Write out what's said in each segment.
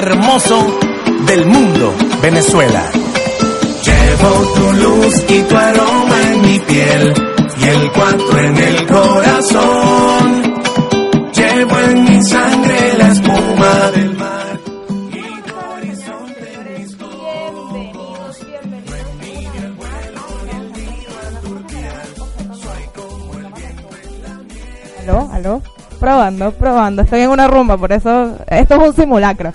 hermoso del mundo, Venezuela. Llevo tu luz y tu aroma en mi piel y el cuatro en el corazón. Llevo en mi sangre la espuma del mar y tu horizonte en mis Bienvenidos, bienvenidos. Aló, aló. Probando, probando. Estoy en una rumba, por eso esto es un simulacro.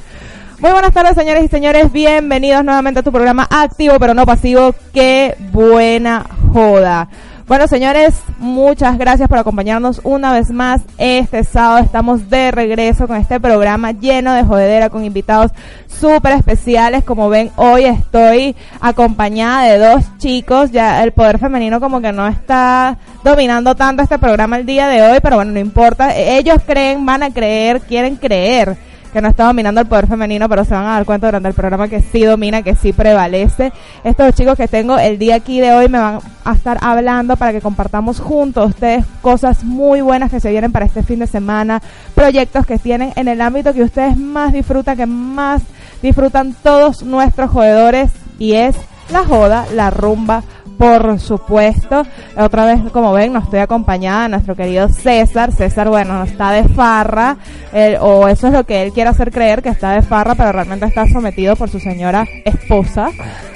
Muy buenas tardes, señores y señores. Bienvenidos nuevamente a tu programa activo, pero no pasivo. Qué buena joda. Bueno, señores, muchas gracias por acompañarnos una vez más. Este sábado estamos de regreso con este programa lleno de jodedera con invitados súper especiales. Como ven, hoy estoy acompañada de dos chicos. Ya el poder femenino como que no está dominando tanto este programa el día de hoy, pero bueno, no importa. Ellos creen, van a creer, quieren creer que no está dominando el poder femenino, pero se van a dar cuenta durante el programa que sí domina, que sí prevalece. Estos chicos que tengo el día aquí de hoy me van a estar hablando para que compartamos juntos ustedes cosas muy buenas que se vienen para este fin de semana, proyectos que tienen en el ámbito que ustedes más disfrutan, que más disfrutan todos nuestros jodedores y es la joda, la rumba, por supuesto. Otra vez, como ven, nos estoy acompañada de nuestro querido César. César, bueno, está de farra, él- o eso es lo que él quiere hacer creer, que está de farra, pero realmente está sometido por su señora esposa.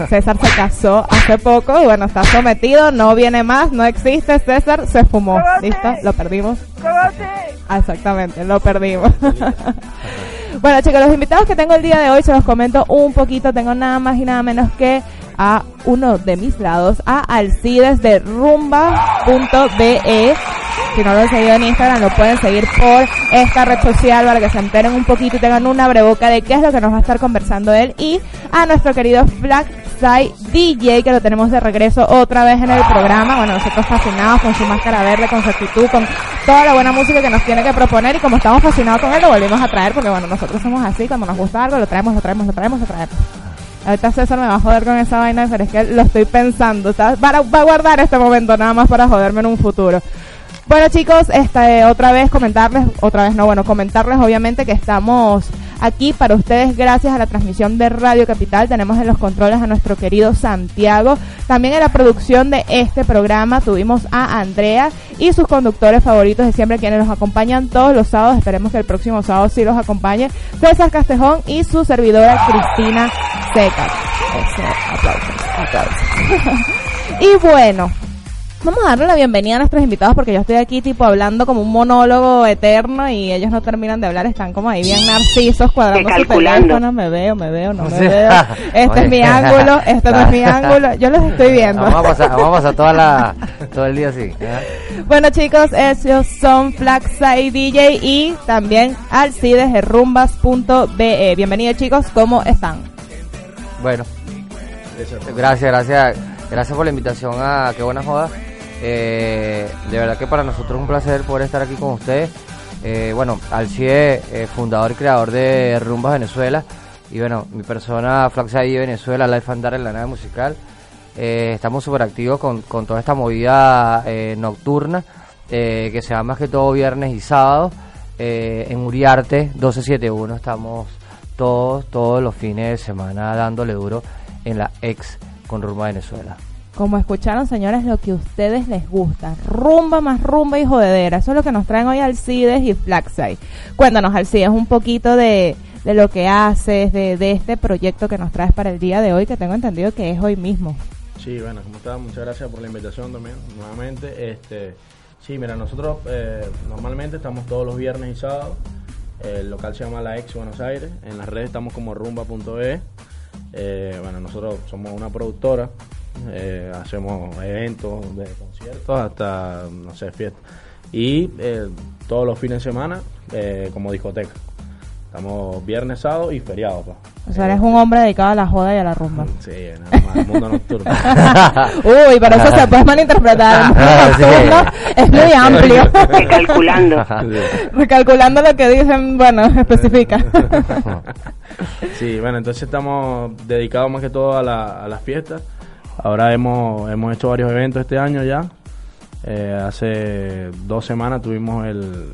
César se casó hace poco y bueno, está sometido, no viene más, no existe. César se fumó. ¿Listo? Lo perdimos. Ah, exactamente, lo perdimos. bueno, chicos, los invitados que tengo el día de hoy se los comento un poquito. Tengo nada más y nada menos que a uno de mis lados, a Alcides de rumba.be. Si no lo han seguido en Instagram, lo pueden seguir por esta red social para que se enteren un poquito y tengan una breboca de qué es lo que nos va a estar conversando él. Y a nuestro querido Flag Sai DJ, que lo tenemos de regreso otra vez en el programa. Bueno, nosotros fascinados con su máscara verde, con su actitud, con toda la buena música que nos tiene que proponer. Y como estamos fascinados con él, lo volvimos a traer porque, bueno, nosotros somos así. Cuando nos gusta algo, lo traemos, lo traemos, lo traemos, lo traemos. Ahorita César me va a joder con esa vaina, pero es que lo estoy pensando. ¿sabes? Va, a, guardar este momento nada más para joderme en un futuro. Bueno chicos, este, otra vez comentarles, otra vez no, bueno, comentarles obviamente que estamos aquí para ustedes gracias a la transmisión de Radio Capital. Tenemos en los controles a nuestro querido Santiago. También en la producción de este programa tuvimos a Andrea y sus conductores favoritos de siempre quienes nos acompañan todos los sábados. Esperemos que el próximo sábado sí los acompañe. César Castejón y su servidora Cristina Secas. Eso, aplausos, aplausos. y bueno, Vamos a darle la bienvenida a nuestros invitados porque yo estoy aquí tipo hablando como un monólogo eterno y ellos no terminan de hablar, están como ahí bien narcisos cuadrando su teléfono, me veo, me veo, no me veo. Este oye. es mi ángulo, este no es mi ángulo, yo los estoy viendo. Vamos a pasar, vamos a pasar toda la, todo el día así. Bueno chicos, ellos son Flaxa y DJ y también Alcides de rumbas.be. Bienvenidos chicos, ¿cómo están? Bueno, gracias, gracias, gracias por la invitación a Qué Buena Joda. Eh, de verdad que para nosotros es un placer poder estar aquí con ustedes. Eh, bueno, Alcide, eh, fundador y creador de Rumbas Venezuela. Y bueno, mi persona, Flaxa de Venezuela, Life Andar en la nave musical. Eh, estamos súper activos con, con toda esta movida eh, nocturna, eh, que se da más que todo viernes y sábado. En Uriarte 1271 estamos todos, todos los fines de semana dándole duro en la ex con Rumba Venezuela. Como escucharon, señores, lo que ustedes les gusta. Rumba más rumba y jodedera. Eso es lo que nos traen hoy Alcides y Flaxai. Cuéntanos, Alcides, un poquito de, de lo que haces, de, de este proyecto que nos traes para el día de hoy, que tengo entendido que es hoy mismo. Sí, bueno, ¿cómo estás? Muchas gracias por la invitación también, nuevamente. Este, sí, mira, nosotros eh, normalmente estamos todos los viernes y sábados. El local se llama La Ex Buenos Aires. En las redes estamos como rumba.e. Eh, bueno, nosotros somos una productora. Eh, hacemos eventos de conciertos hasta, no sé, fiestas. Y eh, todos los fines de semana eh, como discoteca. Estamos viernes, sábado y feriado. pa. O sea, eres un hombre dedicado a la joda y a la rumba. Sí, nada más, el mundo nocturno. Uy, pero eso se puede malinterpretar. El mundo Ah, sí. es muy amplio. Recalculando. Recalculando lo que dicen, bueno, especifica. Sí, bueno, entonces estamos dedicados más que todo a, la- a las fiestas. Ahora hemos, hemos hecho varios eventos este año ya. Eh, hace dos semanas tuvimos el,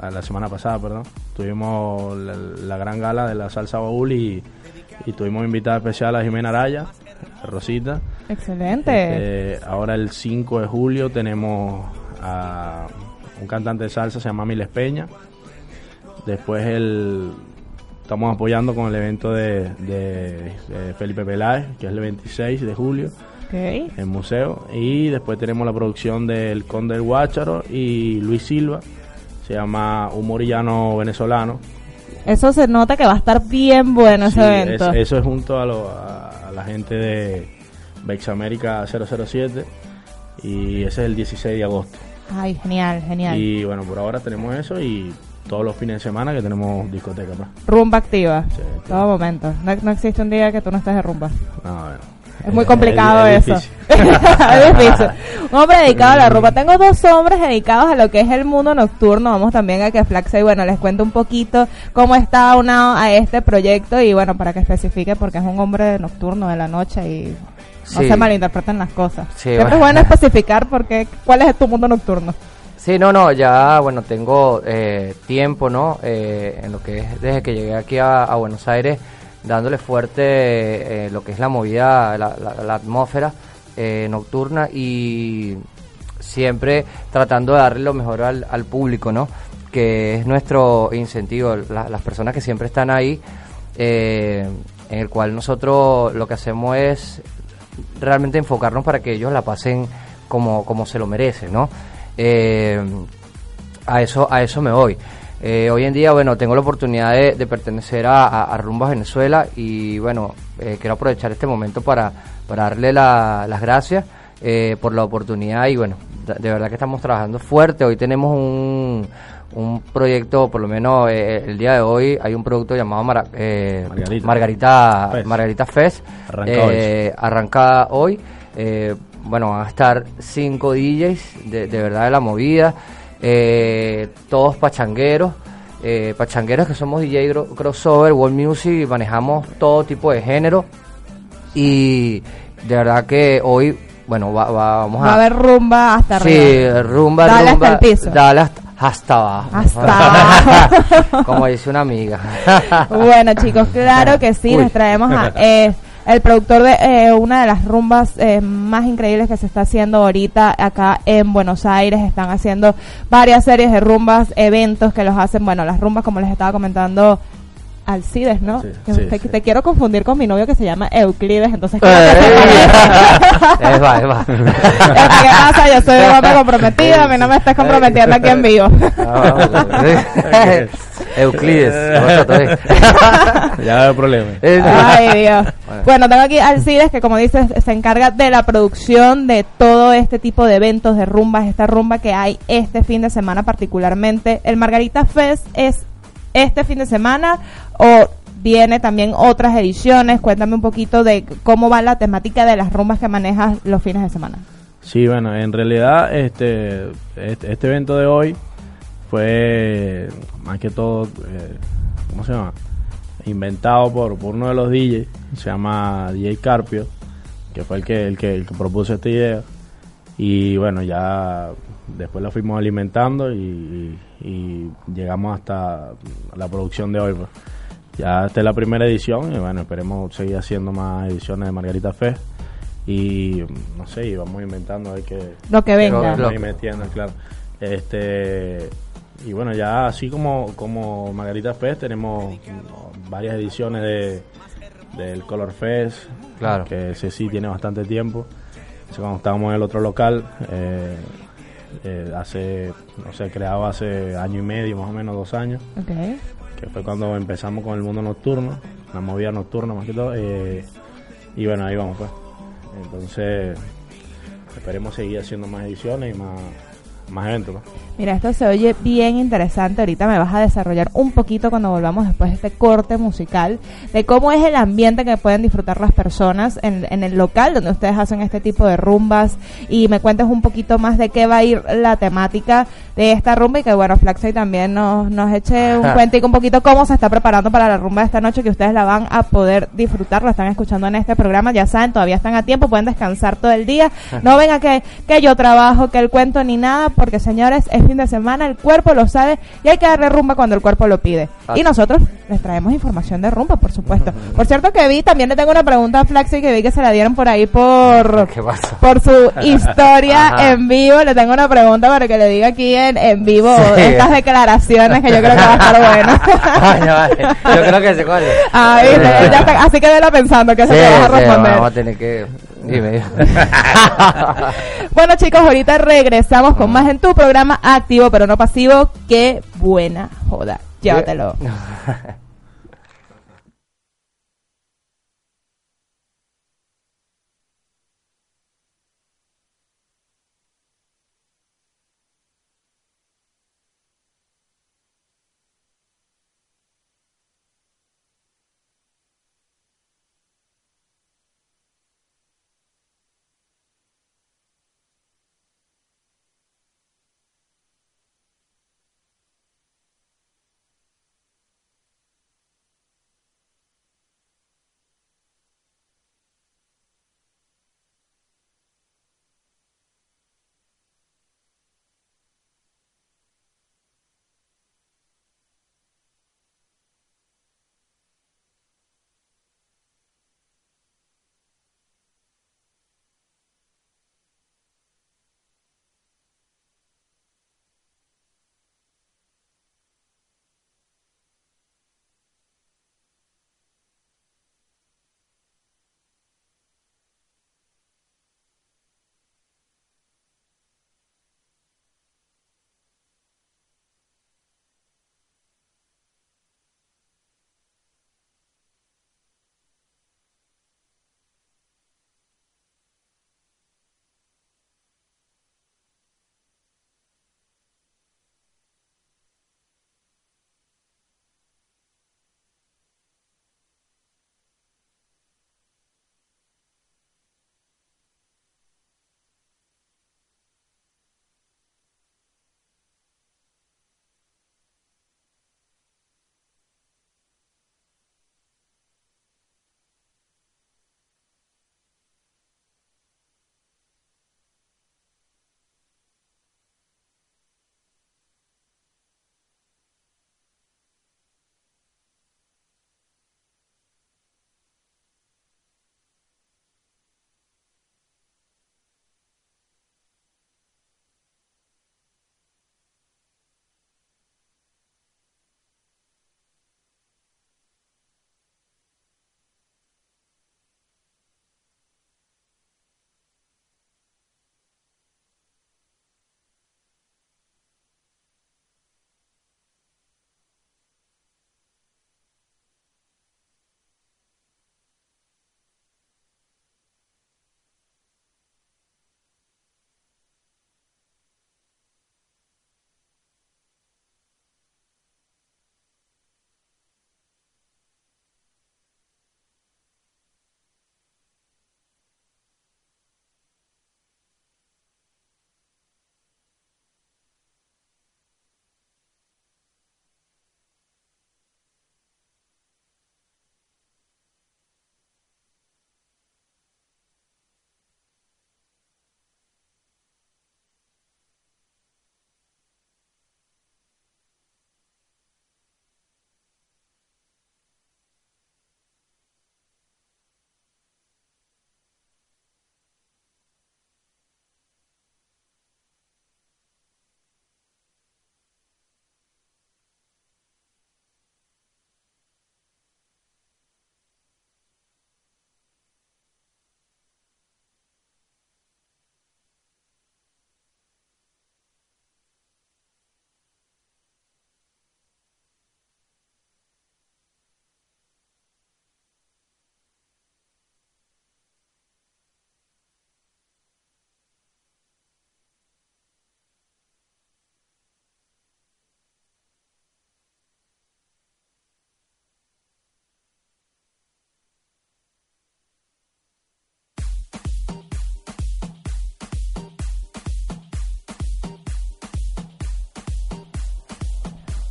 la semana pasada, perdón, tuvimos la, gran gala de la salsa baúl y, y tuvimos invitada especial a Jimena Araya, Rosita. Excelente. Este, ahora el 5 de julio tenemos a un cantante de salsa, se llama Miles Peña. Después el, estamos apoyando con el evento de, Felipe Peláez, que es el 26 de julio. en En museo. Y después tenemos la producción del Conde del Guácharo y Luis Silva. Se llama Humorillano Venezolano. Eso se nota que va a estar bien bueno ese evento. eso es junto a, a, la gente de Bex América 007 y ese es el 16 de agosto. Ay, genial, genial. Y bueno, por ahora tenemos eso y todos los fines de semana que tenemos discoteca. Pues. Rumba activa, todo momento. No, existe un día que tú no estés de rumba. No, bueno. Es muy complicado eso. es difícil. Un hombre dedicado a la rumba. Tengo dos hombres dedicados a lo que es el mundo nocturno. Vamos también a que Flaxa y bueno, les cuento un poquito cómo está unado a este proyecto y bueno, para que especifique porque es un hombre nocturno de la noche y no se malinterpreten las cosas. Siempre es bueno especificar porque cuál es tu mundo nocturno. Sí, no, no, ya, bueno, tengo eh, tiempo, ¿no? Eh, en lo que es desde que llegué aquí a, Buenos Aires, dándole fuerte eh, lo que es la movida, la, atmósfera nocturna y siempre tratando de darle lo mejor al, público, ¿no? Que es nuestro incentivo, las personas que siempre están ahí, en el cual nosotros lo que hacemos es realmente enfocarnos para que ellos la pasen como, como se lo merecen, ¿no? Eh, a eso a eso me voy. Eh, hoy en día, bueno, tengo la oportunidad de, pertenecer a, Rumbas Venezuela y, bueno, eh, quiero aprovechar este momento para, para darle las gracias por la oportunidad y, bueno, de, verdad que estamos trabajando fuerte. Hoy tenemos un, un proyecto, por lo menos el día de hoy, hay un producto llamado Margarita, Margarita, Fest. Margarita Fest. Arranca hoy. Arranca hoy bueno, van a estar cinco DJs de, verdad de la movida, eh, todos pachangueros, eh, pachangueros que somos DJ crossover, world music, manejamos todo tipo de género y de verdad que hoy, bueno, vamos a... Va a haber rumba hasta arriba. Sí, rumba, Dale rumba. hasta el piso. Dale hasta, abajo. Hasta abajo. Como dice una amiga. bueno, chicos, claro que sí, nos traemos a... Eh, el productor de eh, una de las rumbas eh, más increíbles que se está haciendo ahorita acá en Buenos Aires. Están haciendo varias series de rumbas, eventos que los hacen, bueno, las rumbas como les estaba comentando Alcides, ¿no? te, quiero confundir con mi novio que se llama Euclides, entonces... ¿qué va, es va. ¿Qué pasa? Yo soy un hombre comprometido, a mí no me estás comprometiendo aquí en vivo. Euclides. ya veo problema. Ay, Dios. Bueno, tengo aquí Alcides que, como dices, se encarga de la producción de todo este tipo de eventos, de rumbas, esta rumba que hay este fin de semana particularmente. El Margarita Fest es este fin de semana o viene también otras ediciones. Cuéntame un poquito de cómo va la temática de las rumbas que manejas los fines de semana. Sí, bueno, en realidad este, este, este evento de hoy fue más que todo, eh, ¿cómo se llama? Inventado por, por uno de los DJs, se llama DJ Carpio, que fue el que, el que, el que propuso esta idea. Y bueno, ya después la fuimos alimentando y, llegamos hasta la producción de hoy. Pues. Ya esta es la primera edición y bueno, esperemos seguir haciendo más ediciones de Margarita Fe. Y no sé, y vamos inventando hay que... Lo que venga. Lo, metiendo, claro. Este, y bueno, ya así como, como Margarita Fest, tenemos varias ediciones de del Color Fest, claro. que ese sí tiene bastante tiempo. cuando estábamos en el otro local, eh, eh, hace, no sé, creado hace año y medio, más o menos dos años. Que fue cuando empezamos con el mundo nocturno, la movida nocturna más que todo. Eh, y bueno, ahí vamos pues. Entonces, esperemos seguir haciendo más ediciones y más, más eventos. Mira, esto se oye bien interesante. Ahorita me vas a desarrollar un poquito cuando volvamos después de este corte musical de cómo es el ambiente que pueden disfrutar las personas en, en el local donde ustedes hacen este tipo de rumbas. Y me cuentes un poquito más de qué va a ir la temática de esta rumba. Y que bueno, Flaxey también nos, nos eche un cuentico un poquito cómo se está preparando para la rumba de esta noche que ustedes la van a poder disfrutar, la están escuchando en este programa, ya saben, todavía están a tiempo, pueden descansar todo el día. No venga que, que yo trabajo, que el cuento ni nada porque señores, es fin de semana, el cuerpo lo sabe y hay que darle rumba cuando el cuerpo lo pide. Ah. Y nosotros les traemos información de rumba, por supuesto. Por cierto que vi, también le tengo una pregunta a Flaxi que vi que se la dieron por ahí por ¿Qué pasó? por su historia en vivo. Le tengo una pregunta para que le diga aquí en, en vivo Sí. estas declaraciones que yo creo que va a estar buena. Vale, vale. Yo creo que se. Ah, ¿viste? Sí. Ya está- así que vela pensando que Sí, se te vas a sí, responder. vamos a tener que... Dime. Bueno chicos, ahorita regresamos con más en tu programa activo pero no pasivo. Qué buena joda. Llévatelo.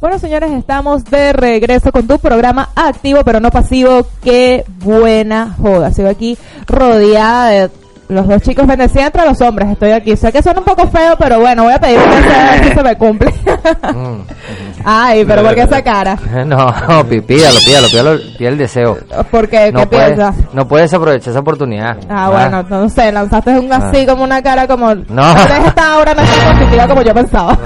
Bueno, señores, estamos de regreso con tu programa activo, pero no pasivo. Qué buena joda. Sigo aquí rodeada de los dos chicos bendecidos entre los hombres. Estoy aquí. Sé que suena un poco feo, pero bueno, voy a pedir si se me cumple. Ay, pero ¿por qué esa cara? No, pídalo, pídalo, pídalo, pide el deseo. ¿Por qué? ¿Qué No puedes, piensas? no puedes aprovechar esa oportunidad. Ah, bueno, no sé, lanzaste un así como una cara como... No. Esta hora no está positiva como yo pensaba.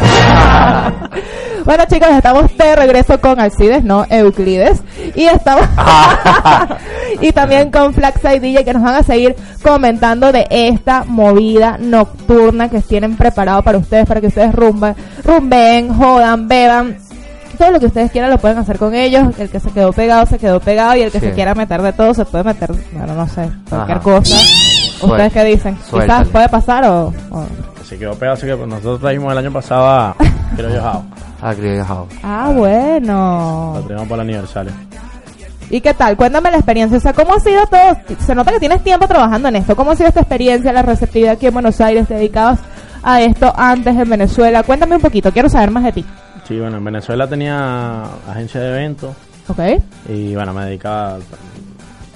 Bueno, chicos, estamos de regreso con Alcides, no Euclides. Y estamos... y también con Flaxa y DJ que nos van a seguir comentando de esta movida nocturna que tienen preparado para ustedes, para que ustedes rumben, rumben, jodan, beban. Todo lo que ustedes quieran lo pueden hacer con ellos. El que se quedó pegado, se quedó pegado. Y el que Sí. se quiera meter de todo, se puede meter, bueno, no sé, cualquier Ajá. cosa. ¿Ustedes qué dicen? suéltale. Quizás puede pasar o... o- Se quedó pegado, así que nosotros trajimos el año pasado a House. Ah, Criollo House. Ah, bueno. Lo traemos para el aniversario. ¿Y qué tal? Cuéntame la experiencia. O sea, ¿cómo ha sido todo? Se nota que tienes tiempo trabajando en esto. ¿Cómo ha sido esta experiencia, la receptividad aquí en Buenos Aires, dedicados a esto antes en Venezuela? Cuéntame un poquito, quiero saber más de ti. Sí, bueno, en Venezuela tenía agencia de eventos ¿Ok? y bueno, me dedicaba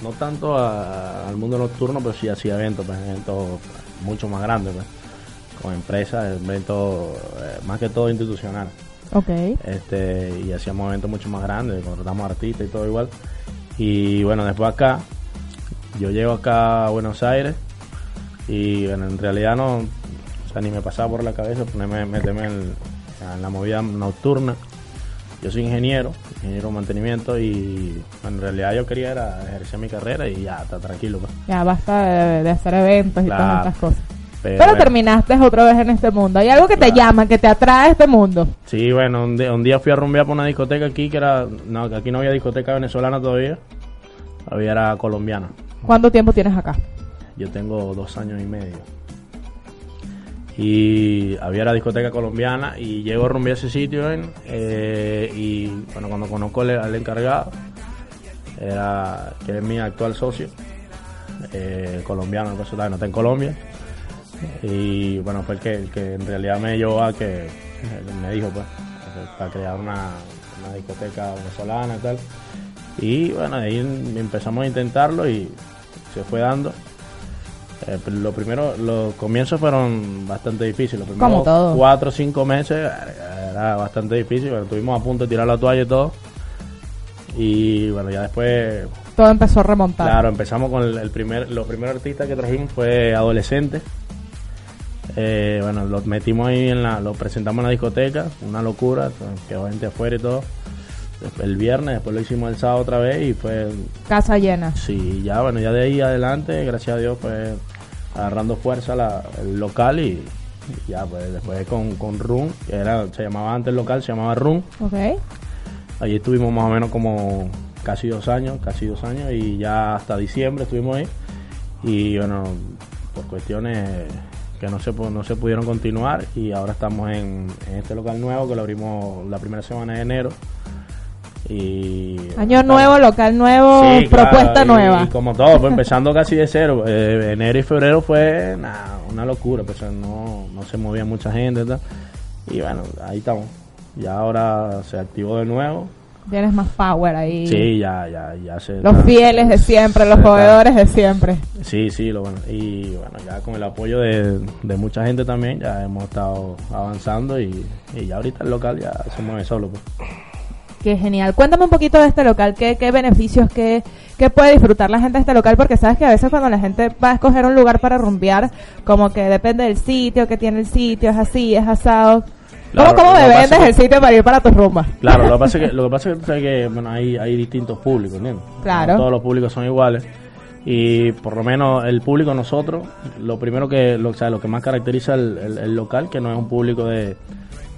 no tanto a- al mundo nocturno, pero sí hacía eventos, pues, eventos mucho más grandes, pues, con empresas, eventos eh, más que todo institucionales. Ok. este y hacíamos eventos mucho más grandes, contratamos artistas y todo igual. Y bueno, después acá, yo llego acá a Buenos Aires y bueno, en realidad no, o sea, ni me pasaba por la cabeza ponerme, meterme en, en la movida nocturna. Yo soy ingeniero, ingeniero de mantenimiento y en realidad yo quería era ejercer mi carrera y ya, está tranquilo. Pues. Ya basta de, de hacer eventos y todas estas cosas. Pero, Pero bueno, terminaste otra vez en este mundo. ¿Hay algo que te llama, que te atrae a este mundo? Sí, bueno, un día, un día fui a rumbear por una discoteca aquí que era, no, que aquí no había discoteca venezolana todavía, había era colombiana. ¿Cuánto tiempo tienes acá? Yo tengo dos años y medio. Y había la discoteca colombiana y llego a rumbear ese sitio ¿ven? Eh, y bueno, cuando conozco al, al encargado, era, que es mi actual socio, eh, colombiano, no está en Colombia. Y bueno, fue el que, el que en realidad me llevó a que, me dijo pues, para crear una, una discoteca venezolana y tal. Y bueno, ahí empezamos a intentarlo y se fue dando. Eh, lo primero, los comienzos fueron bastante difíciles. Los primeros cuatro o cinco meses eh, era bastante difícil. Bueno, estuvimos a punto de tirar la toalla y todo. Y bueno, ya después, Todo empezó a remontar. claro, empezamos con el, el primer, los primeros artistas que trajimos fue adolescente. Eh, bueno, lo metimos ahí en la, lo presentamos en la discoteca, una locura, quedó gente afuera y todo. El viernes, después lo hicimos el sábado otra vez y fue Casa llena. Sí, ya bueno, ya de ahí adelante, gracias a Dios, pues agarrando fuerza la, el local y, y ya pues después con, con Run, que era, se llamaba antes el local, se llamaba Run, Ok. allí estuvimos más o menos como casi dos años, casi dos años y ya hasta diciembre estuvimos ahí y bueno, por cuestiones que no se, no se pudieron continuar y ahora estamos en, en este local nuevo que lo abrimos la primera semana de enero. Y, Año estamos- nuevo, local nuevo, Sí, claro, propuesta y- nueva. Y como todo, pues empezando casi de cero. Eh, enero y febrero fue nah, una locura, pues no, no se movía mucha gente. y tal. Y bueno, ahí estamos. Ya ahora se activó de nuevo. Tienes más power ahí. Sí, ya, ya, ya. Los fieles de siempre, los proveedores de siempre. Sí, sí, lo bueno. Y bueno, ya con el apoyo de, de mucha gente también, ya hemos estado avanzando y, y ya ahorita el local ya se mueve solo. Pues. Qué genial. Cuéntame un poquito de este local, qué, qué beneficios, qué, qué puede disfrutar la gente de este local, porque sabes que a veces cuando la gente va a escoger un lugar para rumbear, como que depende del sitio, que tiene el sitio, es así, es asado. Claro, ¿Cómo, cómo el que- sitio para ir para tus rumbas? Claro, lo que pasa es que, lo que, pasa es que, tú sabes que, bueno, hay, hay distintos públicos, ¿entiendes? Claro. No todos los públicos son iguales. Y por lo menos el público nosotros, lo primero que, lo, o sea, lo que más caracteriza el, el- el local, que no es un público de,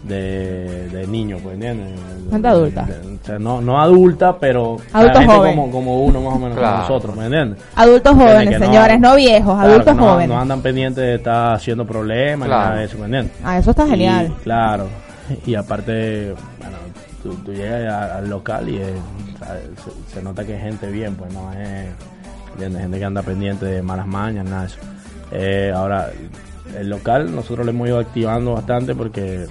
de, de niños, pues, ¿entiendes? Gente adulta. De- o sea, no, no adulta, pero Adulto joven. Como, como uno más o menos, Claro. como nosotros, ¿me entiendes? Adultos jóvenes, no- señores, no viejos, Claro, adultos no, jóvenes. No andan pendientes de estar haciendo problemas, ni Claro. nada de eso, ¿me entiendes? Ah, eso está genial. Y, claro. Y aparte, bueno, tú, tú llegas a- al local y es- o sea, se, se nota que es gente bien, pues no es ¿entiendes? gente que anda pendiente de malas mañas, nada de eso. Eh, ahora, el local nosotros le hemos ido activando bastante porque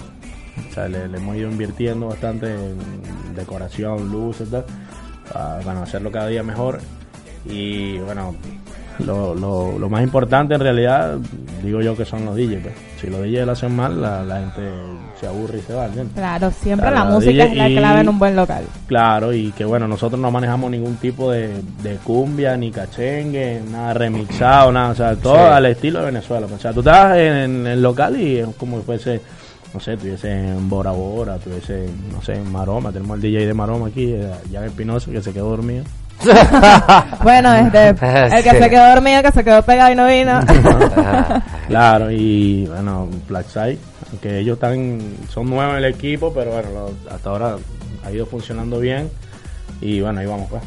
o sea, le, le hemos ido invirtiendo bastante en decoración, luces, tal, para bueno, hacerlo cada día mejor. Y bueno, lo, lo, lo, más importante en realidad, digo yo que son los DJs. Pues. Si los DJs lo hacen mal, la, la gente se aburre y se va. Claro, siempre la, música es la clave en un buen local. Claro, y que bueno, nosotros no manejamos ningún tipo de, de cumbia, ni cachengue, nada remixado, nada, o sea, todo al estilo de Venezuela. Pues. O sea, tú estás en, el local y es como si fuese no sé, tuviese en Bora Bora, tuviese, no sé, en Maroma, tenemos el DJ de Maroma aquí, Jan Espinoso, que se quedó dormido. bueno, este, el que se quedó dormido, que se quedó pegado y no vino. claro, y bueno, Blackside, que ellos están, son nuevos en el equipo, pero bueno, hasta ahora ha ido funcionando bien. Y bueno, ahí vamos pues.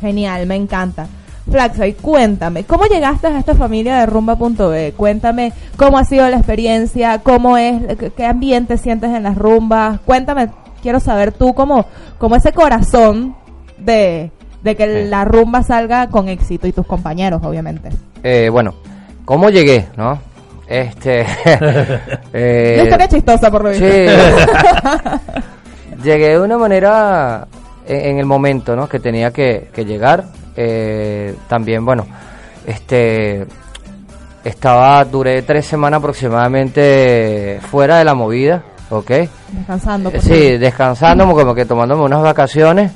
Genial, me encanta. Flaxoy, cuéntame, ¿cómo llegaste a esta familia de rumba.b? Cuéntame cómo ha sido la experiencia, cómo es, qué ambiente sientes en las rumbas. Cuéntame, quiero saber tú cómo, cómo ese corazón de, de que la rumba salga con éxito y tus compañeros, obviamente. Eh, bueno, ¿cómo llegué, no? Este. eh, chistosa por lo visto. Sí. llegué de una manera en, el momento, ¿no? Que tenía que, llegar. Eh, también, bueno, este. Estaba, duré tres semanas aproximadamente fuera de la movida, ¿ok? Descansando. sí, descansando, como que tomándome unas vacaciones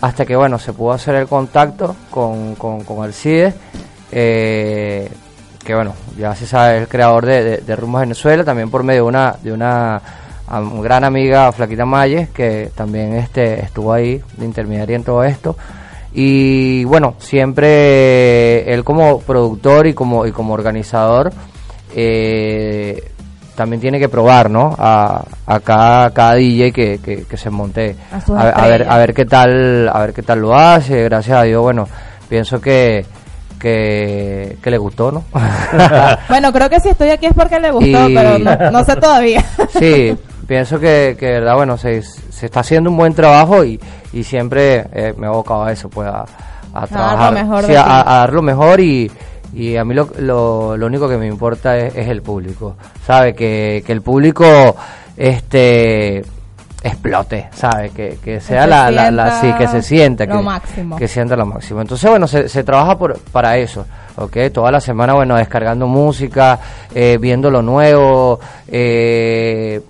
hasta que bueno se pudo hacer el contacto con, con, el CIDE eh, que bueno ya se sabe el creador de, de, Venezuela también por medio de una de una gran amiga Flaquita Mayes que también este estuvo ahí de intermediaria en todo esto y bueno siempre él como productor y como y como organizador eh, también tiene que probar, ¿no? A, a cada, cada DJ que, que, se monte. A, ver, a ver qué tal, a ver qué tal lo hace. Gracias a Dios, bueno, pienso que, que, le gustó, ¿no? bueno, creo que si estoy aquí es porque le gustó, pero no, sé todavía. sí, pienso que, que verdad, bueno, se, se está haciendo un buen trabajo y, y siempre eh, me he abocado a eso, pues a, a trabajar, mejor a, a, dar lo mejor y, y a mí lo, lo, lo único que me importa es, el público, ¿sabe? Que, que el público este explote, ¿sabe? Que, que sea la, la, sí, que se sienta, que, máximo. que sienta lo máximo. Entonces, bueno, se, se trabaja por, para eso, ¿ok? Toda la semana, bueno, descargando música, eh, viendo lo nuevo, eh,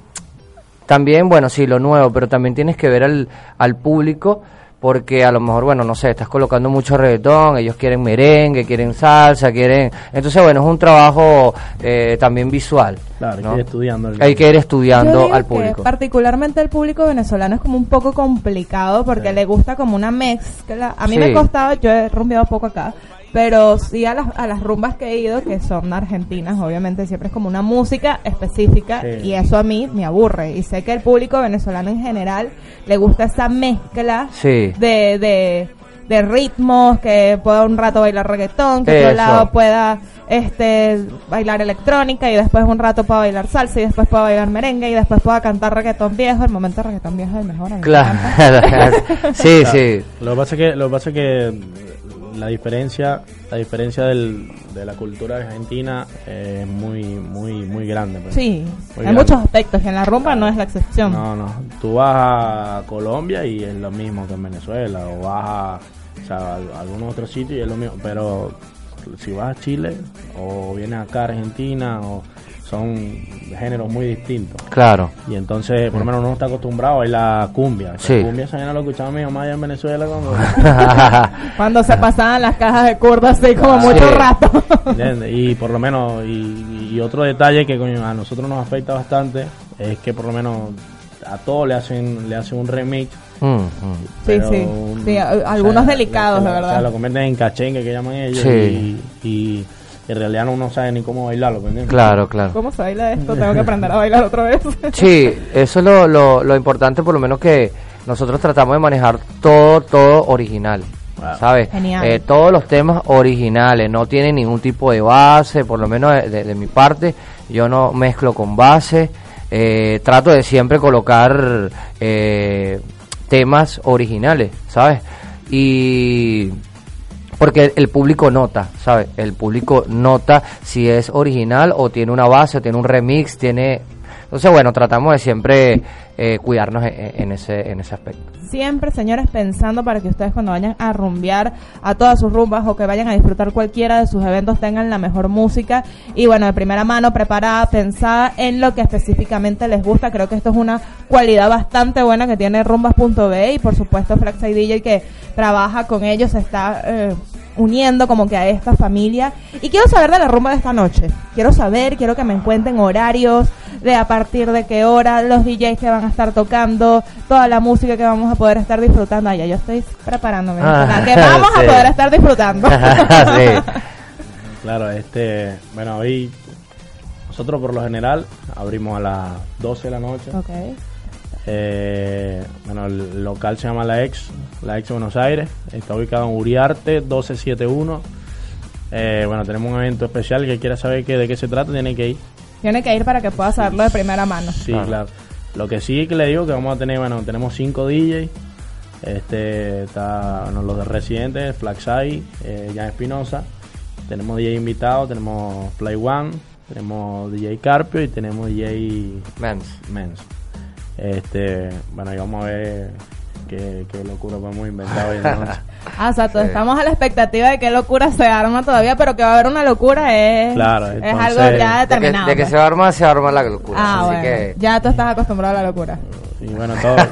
también, bueno, sí, lo nuevo, pero también tienes que ver al, al público porque a lo mejor, bueno, no sé, estás colocando mucho reggaetón, ellos quieren merengue, quieren salsa, quieren... Entonces, bueno, es un trabajo eh, también visual. Claro, hay que ir estudiando. Hay que ir estudiando al público. particularmente el público venezolano es como un poco complicado porque le gusta como una mezcla. A mí me costaba, yo he rumbeado poco acá, pero sí a las, a las rumbas que he ido, que son argentinas, obviamente siempre es como una música específica y eso a mí me aburre. Y sé que el público venezolano en general le gusta esa mezcla de, de, de, ritmos, que pueda un rato bailar reggaetón, que otro lado pueda este bailar electrónica y después un rato pueda bailar salsa y después pueda bailar merengue y después pueda cantar reggaetón viejo. El momento de reggaetón viejo es el mejor. Claro, sí, sí. Lo que pasa que, lo que pasa es que la diferencia la diferencia del, de la cultura argentina es muy muy muy grande pues. sí hay muchos aspectos y en la rumba no es la excepción. No no. Tú vas a Colombia y es lo mismo que en Venezuela o vas a, o sea, a algún otro sitio y es lo mismo pero si vas a Chile o vienes acá a Argentina o son géneros muy distintos. Claro. Y entonces, por lo menos uno está acostumbrado a bailar cumbia. Sí. Cumbia esa lo escuchaba mi mamá allá en Venezuela cuando... cuando se pasaban las cajas de curdas así como mucho rato. y por lo menos, y, otro detalle que a nosotros nos afecta bastante es que por lo menos a todos le hacen le hacen un remix. Mm, mm. Sí, sí. sí, algunos delicados, de verdad. O sea, lo convierten en cachengue que llaman ellos. Sí. y en realidad uno no sabe ni cómo bailarlo, Claro, claro. ¿Cómo se baila esto? Tengo que aprender a bailar otra vez. sí, eso es lo, lo, lo, importante, por lo menos que nosotros tratamos de manejar todo, todo original. ¿Sabes? Eh, todos los temas originales, no tienen ningún tipo de base, por lo menos de, mi parte, yo no mezclo con base, eh, trato de siempre colocar eh, temas originales, ¿sabes? Y porque el público nota, ¿sabes? El público nota si es original o tiene una base, o tiene un remix, tiene Entonces, bueno, tratamos de siempre eh, cuidarnos en, en ese, en ese aspecto. Siempre, señores, pensando para que ustedes cuando vayan a rumbear a todas sus rumbas o que vayan a disfrutar cualquiera de sus eventos tengan la mejor música y bueno, de primera mano, preparada, pensada en lo que específicamente les gusta. Creo que esto es una cualidad bastante buena que tiene rumbas.be y por supuesto Flaxside DJ que trabaja con ellos, está eh, uniendo como que a esta familia. Y quiero saber de la rumba de esta noche. Quiero saber, quiero que me encuentren horarios, de a partir de qué hora, los DJs que van a estar tocando, toda la música que vamos a poder estar disfrutando. Ah, ya yo estoy preparándome. Ah, que vamos a poder estar disfrutando. Sí. Claro, este, bueno, hoy nosotros por lo general abrimos a las 12 de la noche. ok. Eh, bueno, el local se llama La Ex, La Ex Buenos Aires. Está ubicado en Uriarte 1271. Eh, bueno, tenemos un evento especial que quiera saber que, de qué se trata, tiene que ir. Tiene que ir para que pueda saberlo de primera mano. Sí, Claro. claro. Lo que sí que le digo que vamos a tener, bueno, tenemos cinco DJs. Este está, bueno, los de Residentes, Flaxai, eh, Jan Espinosa. Tenemos DJ invitados, tenemos Play One, tenemos DJ Carpio y tenemos DJ Mens. Mens. Este, bueno, ahí vamos a ver qué, qué locura podemos inventar hoy en la noche. Ah, exacto. Sí. Estamos a la expectativa de qué locura se arma todavía, pero que va a haber una locura es, Claro, es algo ya De que, determinado. de que pues. se arma, se arma la locura. ah, así bueno. que. Ya tú estás acostumbrado a la locura. Y bueno, todo.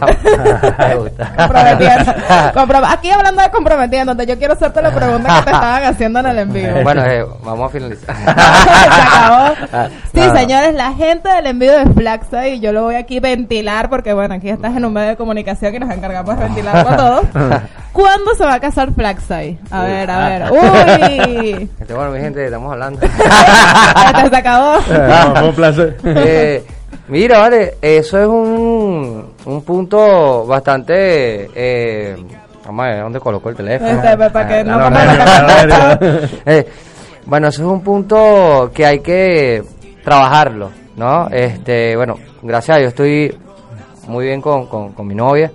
Aquí hablando de comprometiéndote, yo quiero hacerte la pregunta que te estaban haciendo en el envío. Bueno, eh, vamos a finalizar. Se acabó. Sí, Ah. señores, la gente del envío de Flaxa y yo lo voy aquí a ventilar porque, bueno, aquí estás en un medio de comunicación y nos encargamos de ventilarlo todo. ¿Cuándo se va a casar Flaxay? A ver, a ver. ¡Uy! Este, bueno, mi gente, estamos hablando. Este se acabó. No, fue un placer. Eh, mira, vale, eso es un, un punto bastante... Eh, vamos a ver, ¿dónde coloco el teléfono? Este, para que Ah, no no, no. Eh, bueno, eso es un punto que hay que trabajarlo, ¿no? Este, bueno, gracias a Dios estoy muy bien con, con, con mi novia.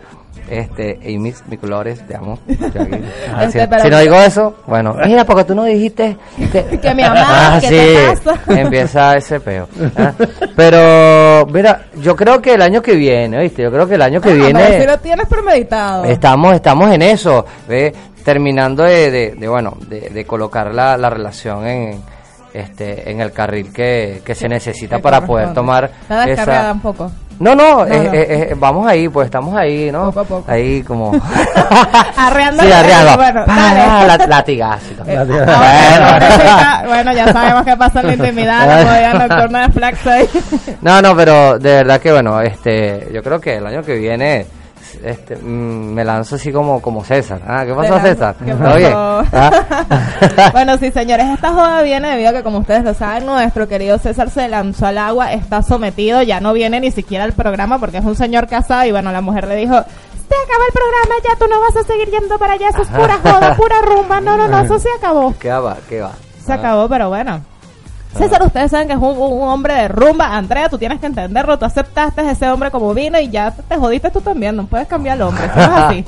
Este, Amy, mi colores, te amo. Aquí. Ah, Este, si, no digo eso, bueno, mira, porque tú no dijiste que, Que amada, ¿qué te pasa? empieza ese peo. ¿ah? Pero, mira, yo creo que el año que viene, ¿viste? Yo creo que el año que Ah, viene... pero si lo tienes premeditado. Estamos, estamos en eso, ¿ve? terminando de, de, de, bueno, de, de colocar la, la relación en, este, en el carril que, que se necesita para poder tomar esa... un poco. No, no, No, eh, no. eh, eh, vamos ahí, pues estamos ahí, ¿no? Poco a poco. Ahí como... Arreando sí, arreando. bueno, dale. la- latigacito. Eh, Bueno. bueno, ya sabemos qué pasa en la intimidad, la nocturna de Flaxay. No, no, pero de verdad que bueno, este, yo creo que el año que viene este, mm, me lanzo así como como César. Ah, ¿qué pasó César? ¿Qué ¿Todo bien? pasó? ¿Ah? bueno, sí, señores, esta joda viene debido a que, como ustedes lo saben, nuestro querido César se lanzó al agua, está sometido, ya no viene ni siquiera al programa porque es un señor casado y bueno, la mujer le dijo, se acabó el programa, ya tú no vas a seguir yendo para allá, eso es pura joda, pura rumba, no, no, no, eso se acabó. ¿Qué va? ¿Qué va? Se Ah. acabó, pero bueno. César, ustedes saben que es un, un hombre de rumba. Andrea, tú tienes que entenderlo. Tú aceptaste a ese hombre como vino y ya te, te jodiste tú también. No puedes cambiar al hombre. Eso es así.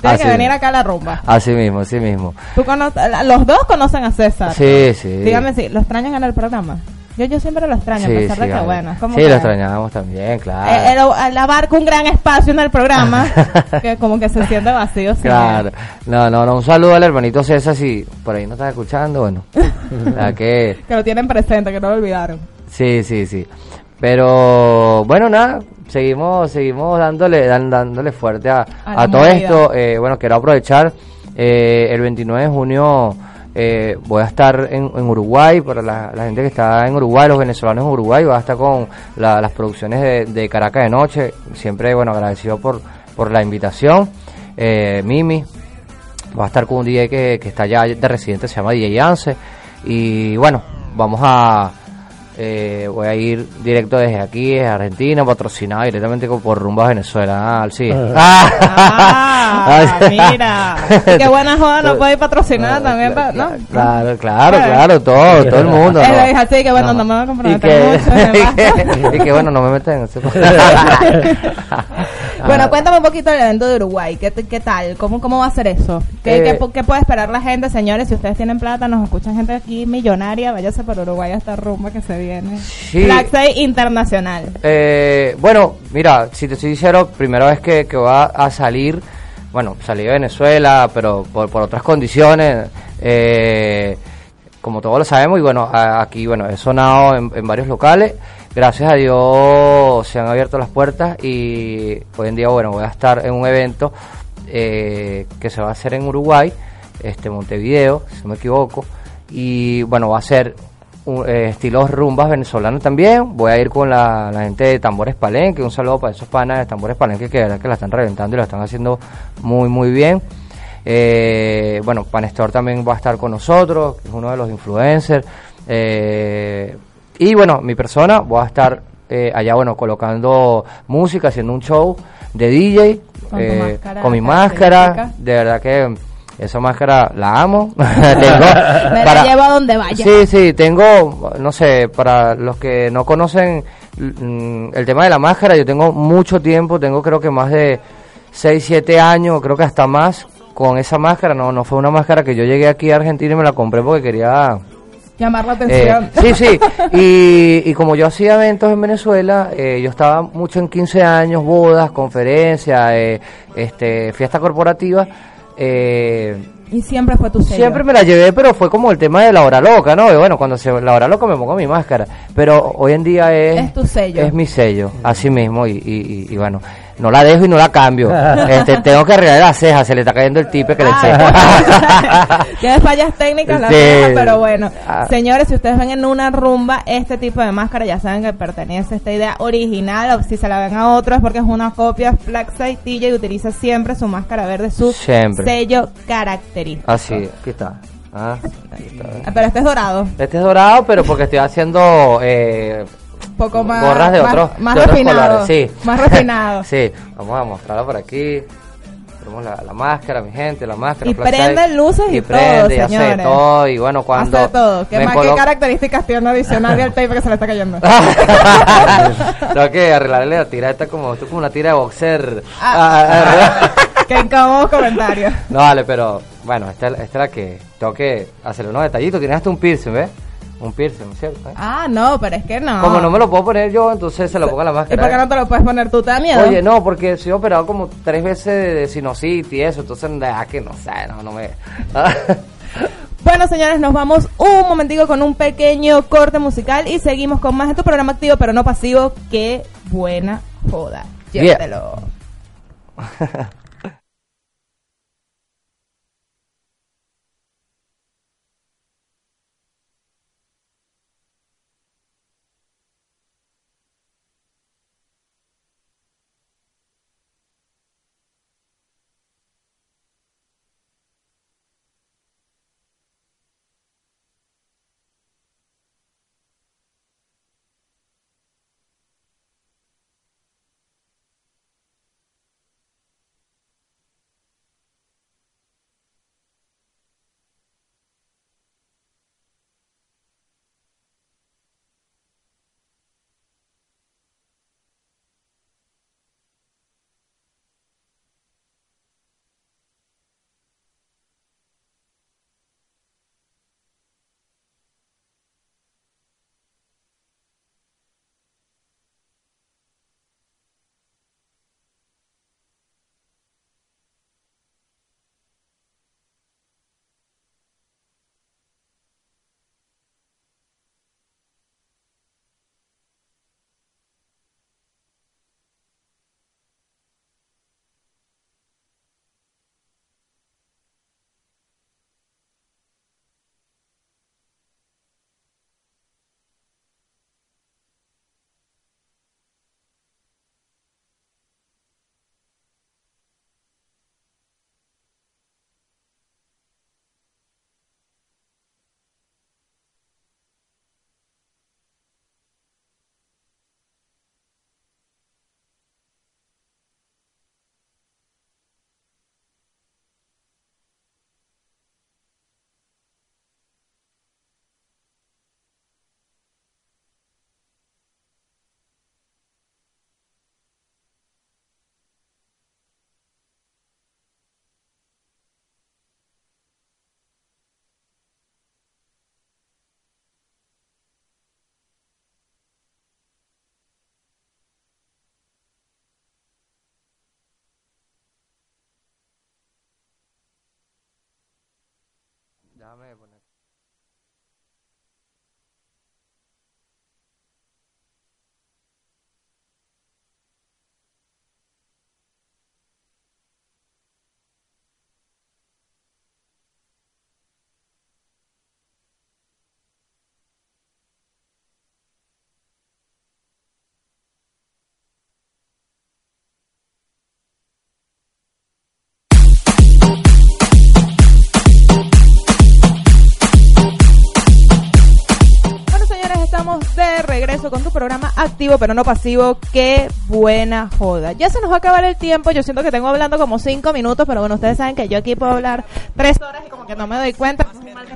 Tienes que venir acá a la rumba. Así mismo, así mismo. Tú los dos conocen a César. Sí, sí. Dígame si lo extrañan en el programa. Yo, yo siempre lo extraño, a Sí, pesar sí, de que bueno. Es como sí, que, lo extrañábamos también, claro. eh, él, él abarca un gran espacio en el programa que como que se siente vacío. Claro, no, no, no, un saludo al hermanito César, si por ahí no estás escuchando, bueno, la que, Que lo tienen presente, que no lo olvidaron. sí, sí, sí, pero bueno, nada, seguimos, seguimos dándole, dan- dándole fuerte a, A a todo movida. esto, eh, bueno, quiero aprovechar, eh, el 29 de junio eh, voy a estar en, en Uruguay, para la, la gente que está en Uruguay, los venezolanos en Uruguay, voy a estar con la- las producciones de, Caracas de Noche, siempre, bueno, agradecido por, por la invitación, eh, Mimi, va a estar con un DJ que, que está allá de residente, se llama DJ Yance. Y bueno, vamos a. eh, voy a ir directo desde aquí, desde Argentina, patrocinado directamente por Rumba Venezuela. Ah, sí. Ah, mira. Y qué buena joda no puede ir patrocinada también, pa- ¿no? Claro, claro, Bueno. claro, todo, todo el mundo. ¿no? dijo así que bueno, no, me voy a y comprometer que, mucho. y que- y que, bueno, no me meten en ese Bueno, cuéntame un poquito del evento de Uruguay. ¿Qué, qué tal? ¿Cómo, ¿Cómo va a ser eso? ¿Qué, Eh, qué, qué puede esperar la gente, señores? Si ustedes tienen plata, nos escuchan gente aquí millonaria, váyase por Uruguay a esta rumba que se viene. Sí. Black Day Internacional. Eh, bueno, mira, si te soy sincero, primera vez que, que va a salir, bueno, salí de Venezuela, pero por, por otras condiciones, eh, como todos lo sabemos, y bueno, aquí, bueno, he sonado en, en varios locales, gracias a Dios se han abierto las puertas y hoy en día, bueno, voy a estar en un evento eh, que se va a hacer en Uruguay, este Montevideo, si no me equivoco, y bueno, va a ser un, eh, estilos rumbas venezolanos también. Voy a ir con la, gente de Tambores Palenque. Un saludo para esos panas de Tambores Palenque que de verdad que la están reventando y la están haciendo muy, muy bien. Eh, bueno, Panestor también va a estar con nosotros, que es uno de los influencers. Y bueno, mi persona, voy a estar eh, allá, bueno, colocando música, haciendo un show de DJ Con eh, máscara con mi máscara. De verdad que esa máscara la amo. Tengo Me la llevo a donde vaya. Sí, sí, tengo, no sé, para los que no conocen mm, el tema de la máscara, yo tengo mucho tiempo, tengo creo que más de 6, 7 años, creo que hasta más, con esa máscara. No, no fue una máscara que yo llegué aquí a Argentina y me la compré porque quería... Llamar la eh, atención. sí, sí, y, y como yo hacía eventos en Venezuela, eh, yo estaba mucho en 15 años, bodas, conferencias, eh, este, fiesta corporativa. Eh, Y siempre fue tu sello. Siempre me la llevé, pero fue como el tema de la hora loca, ¿no? Y bueno, cuando se la hora loca me pongo mi máscara. Pero hoy en día es... Es tu sello. Es mi sello, así mismo. Y, y, y- y bueno, no la dejo y no la cambio. este, tengo que arreglar las cejas, se le está cayendo el tipe que le Ah. Tiene fallas técnicas la Sí. ceja, pero bueno. Ah. Señores, si ustedes ven en una rumba este tipo de máscara, ya saben que pertenece a esta idea original. O si se la ven a otro es porque es una copia. Flagside DJ utiliza siempre su máscara verde, su Siempre. sello característico. Así, aquí está. Ah, aquí está. Ah, Pero este es dorado. Este es dorado, pero porque estoy haciendo eh, poco más. gorras de más, otros Más de otros refinado. colores, sí. Más refinado. sí, vamos a mostrarlo por aquí. Tenemos la, la máscara, mi gente, la máscara. Y prenden luces y todo, prende, y hace señores. todo. Y bueno, cuando. Hace todo. ¿Qué más qué características tiene adicional del tape que se le está cayendo? Tengo que arreglarle la tira esta como, esto es como una tira de boxer. Ah. Ah, ah, Qué incómodos comentarios. no, vale, pero bueno, esta, esta es la que tengo que hacerle unos detallitos. Tienes hasta un piercing, ¿ves? Un piercing, ¿cierto? Ah, no, pero es que no. Como no me lo puedo poner yo, entonces se lo pongo a la ¿Y máscara. por qué no te lo puedes poner tú? ¿Te da miedo? Oye, no, porque soy operado como tres veces de, sinusitis y eso, entonces, ah, que no sé, no, no me... Bueno, señores, nos vamos un momentico con un pequeño corte musical y seguimos con más de tu programa activo, pero no pasivo. Qué buena joda. Llévatelo. poner. Bueno, de regreso con tu programa activo pero no pasivo. Qué buena joda. Ya se nos va a acabar el tiempo. Yo siento que tengo hablando como cinco minutos, pero bueno, ustedes saben que yo aquí puedo hablar tres horas y como que no me doy cuenta.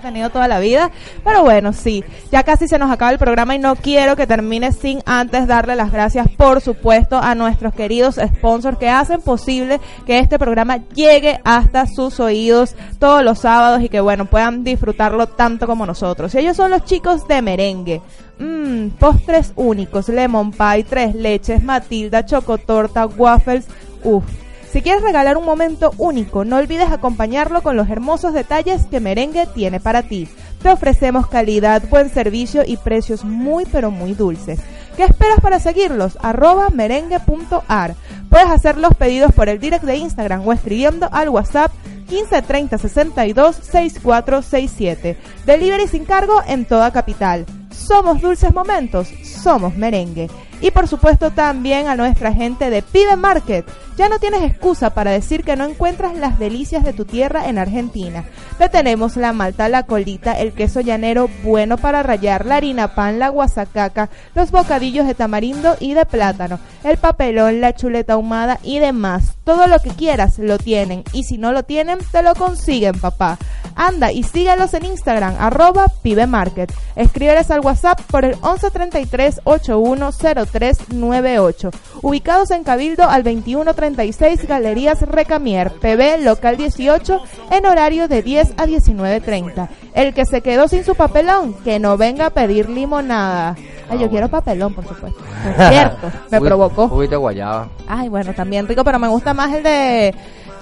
Tenido toda la vida. Pero bueno, sí, ya casi se nos acaba el programa y no quiero que termine sin antes darle las gracias, por supuesto, a nuestros queridos sponsors que hacen posible que este programa llegue hasta sus oídos todos los sábados y que bueno, puedan disfrutarlo tanto como nosotros. Y ellos son los chicos de merengue. Mmm, postres únicos, lemon pie, tres leches, Matilda, chocotorta, waffles. Uff. Si quieres regalar un momento único, no olvides acompañarlo con los hermosos detalles que Merengue tiene para ti. Te ofrecemos calidad, buen servicio y precios muy pero muy dulces. ¿Qué esperas para seguirlos? Arroba merengue.ar. Puedes hacer los pedidos por el direct de Instagram o escribiendo al WhatsApp 15 30 62 6467. Delivery sin cargo en toda capital. Somos Dulces Momentos, somos merengue. Y por supuesto también a nuestra gente de Pibe Market. Ya no tienes excusa para decir que no encuentras las delicias de tu tierra en Argentina. Te tenemos la malta, la colita, el queso llanero bueno para rallar, la harina pan, la guasacaca, los bocadillos de tamarindo y de plátano, el papelón, la chuleta ahumada y demás. Todo lo que quieras lo tienen y si no lo tienen te lo consiguen papá. Anda y síguelos en Instagram arroba pibemarket. Escríbeles al WhatsApp por el 1133 810398. Ubicados en Cabildo al 2136 Galerías Recamier, PB local 18 en horario de 10 a 19.30. El que se quedó sin su papelón, que no venga a pedir limonada. Ay, yo quiero papelón, por supuesto. Es cierto, me provocó. Juguito guayaba. Ay, bueno, también rico, pero me gusta más el de...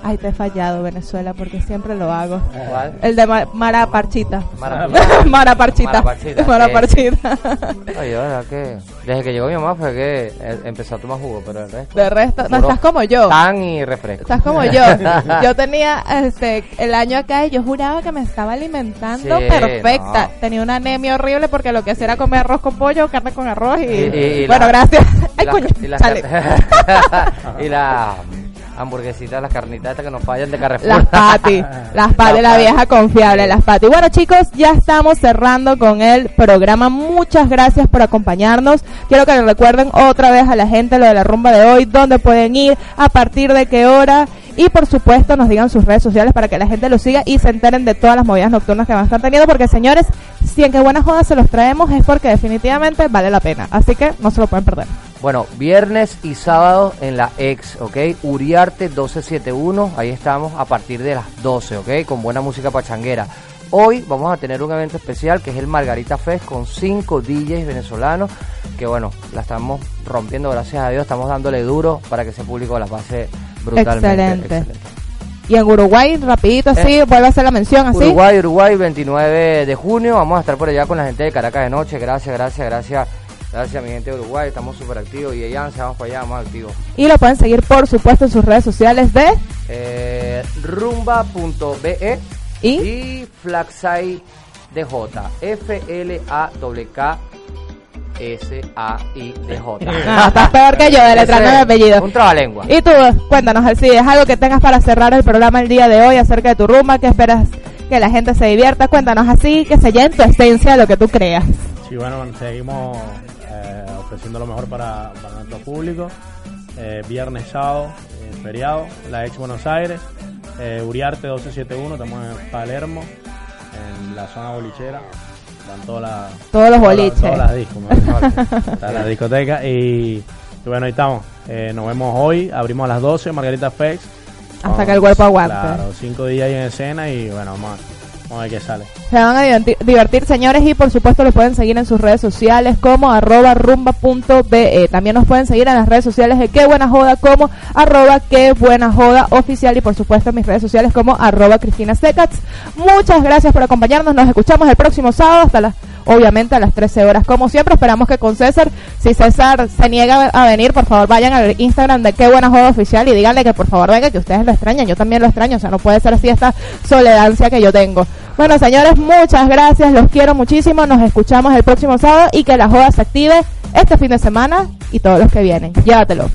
Ay, te he fallado, Venezuela, porque siempre lo hago. ¿Cuál? El de ma- Mara Parchita. Mara- Mara Parchita. Mara Parchita, Mara. Parchita. Ay, yo, verdad que desde que llegó mi mamá fue que eh, empezó a tomar jugo, pero el resto. De resto, no, estás como yo. Tan y refresco. Estás como yo. Yo tenía este el año acá y yo juraba que me estaba alimentando Sí, perfecta. no. Tenía una anemia horrible porque lo que hacía era comer arroz con pollo, carne con arroz y, Y- y- y bueno, la- gracias. Ay, coño, y chale. car- y las hamburguesitas, las carnitas estas que nos fallan de Carrefour. Las patis, las patis, la vieja confiable, las patis. Bueno chicos, ya estamos cerrando con el programa. Muchas gracias por acompañarnos. Quiero que le recuerden otra vez a la gente lo de la rumba de hoy, dónde pueden ir, a partir de qué hora. Y por supuesto nos digan sus redes sociales para que la gente los siga y se enteren de todas las movidas nocturnas que van a estar teniendo. Porque señores, si en qué buenas jodas se los traemos es porque definitivamente vale la pena. Así que no se lo pueden perder. Bueno, viernes y sábado en la ex, ¿ok? Uriarte 1271, ahí estamos a partir de las 12, ¿ok? Con buena música pachanguera. Hoy vamos a tener un evento especial que es el Margarita Fest con cinco DJs venezolanos que bueno, la estamos rompiendo, gracias a Dios, estamos dándole duro para que ese público la pase brutalmente. Excelente. Y en Uruguay, rapidito así, vuelve a hacer la mención así. Uruguay, Uruguay, 29 de junio. Vamos a estar por allá con la gente de Caracas de noche. Gracias, gracias, gracias. Gracias a mi gente de Uruguay. Estamos súper activos. Y allá vamos para allá, más activos. Y lo pueden seguir, por supuesto, en sus redes sociales de Eh, rumba.be y y Flagside DJ. F-L-A-K S-A-I-D-J. Ah, estás peor que yo, deletrando Ese mi es apellido. Un trabalengua. Y tú, cuéntanos, Alcides, algo que tengas para cerrar el programa el día de hoy acerca de tu rumba, que esperas que la gente se divierta. Cuéntanos así, que se llene en tu esencia de lo que tú creas. Sí, bueno, seguimos eh, ofreciendo lo mejor para, para nuestro público. Eh, viernes, sábado, eh, feriado, la ex Buenos Aires, Uriarte 1271, estamos en Palermo, en la zona bolichera. Están todas las, Todos los boliches. Todas las discos. Está la discoteca. Y, y bueno, ahí estamos. Nos vemos hoy, abrimos a las 12, Margarita Fex. Hasta que el cuerpo aguante. Claro, cinco días ahí en escena y bueno, vamos a Se van a divertir, señores, y por supuesto los pueden seguir en sus redes sociales como arroba rumba.be. También nos pueden seguir en las redes sociales de Qué Buena Joda como arroba Qué Buena Joda oficial y por supuesto en mis redes sociales como arroba Cristina Secats. Muchas gracias por acompañarnos. Nos escuchamos el próximo sábado hasta las obviamente a las 13 horas. Como siempre, esperamos que con César, si César se niega a venir, por favor vayan al Instagram de Qué Buena Joda Oficial y díganle que por favor venga, que ustedes lo extrañan. Yo también lo extraño, o sea, no puede ser así esta soledancia que yo tengo. Bueno, señores, muchas gracias, los quiero muchísimo. Nos escuchamos el próximo sábado y que la joda se active este fin de semana y todos los que vienen. Llévatelo.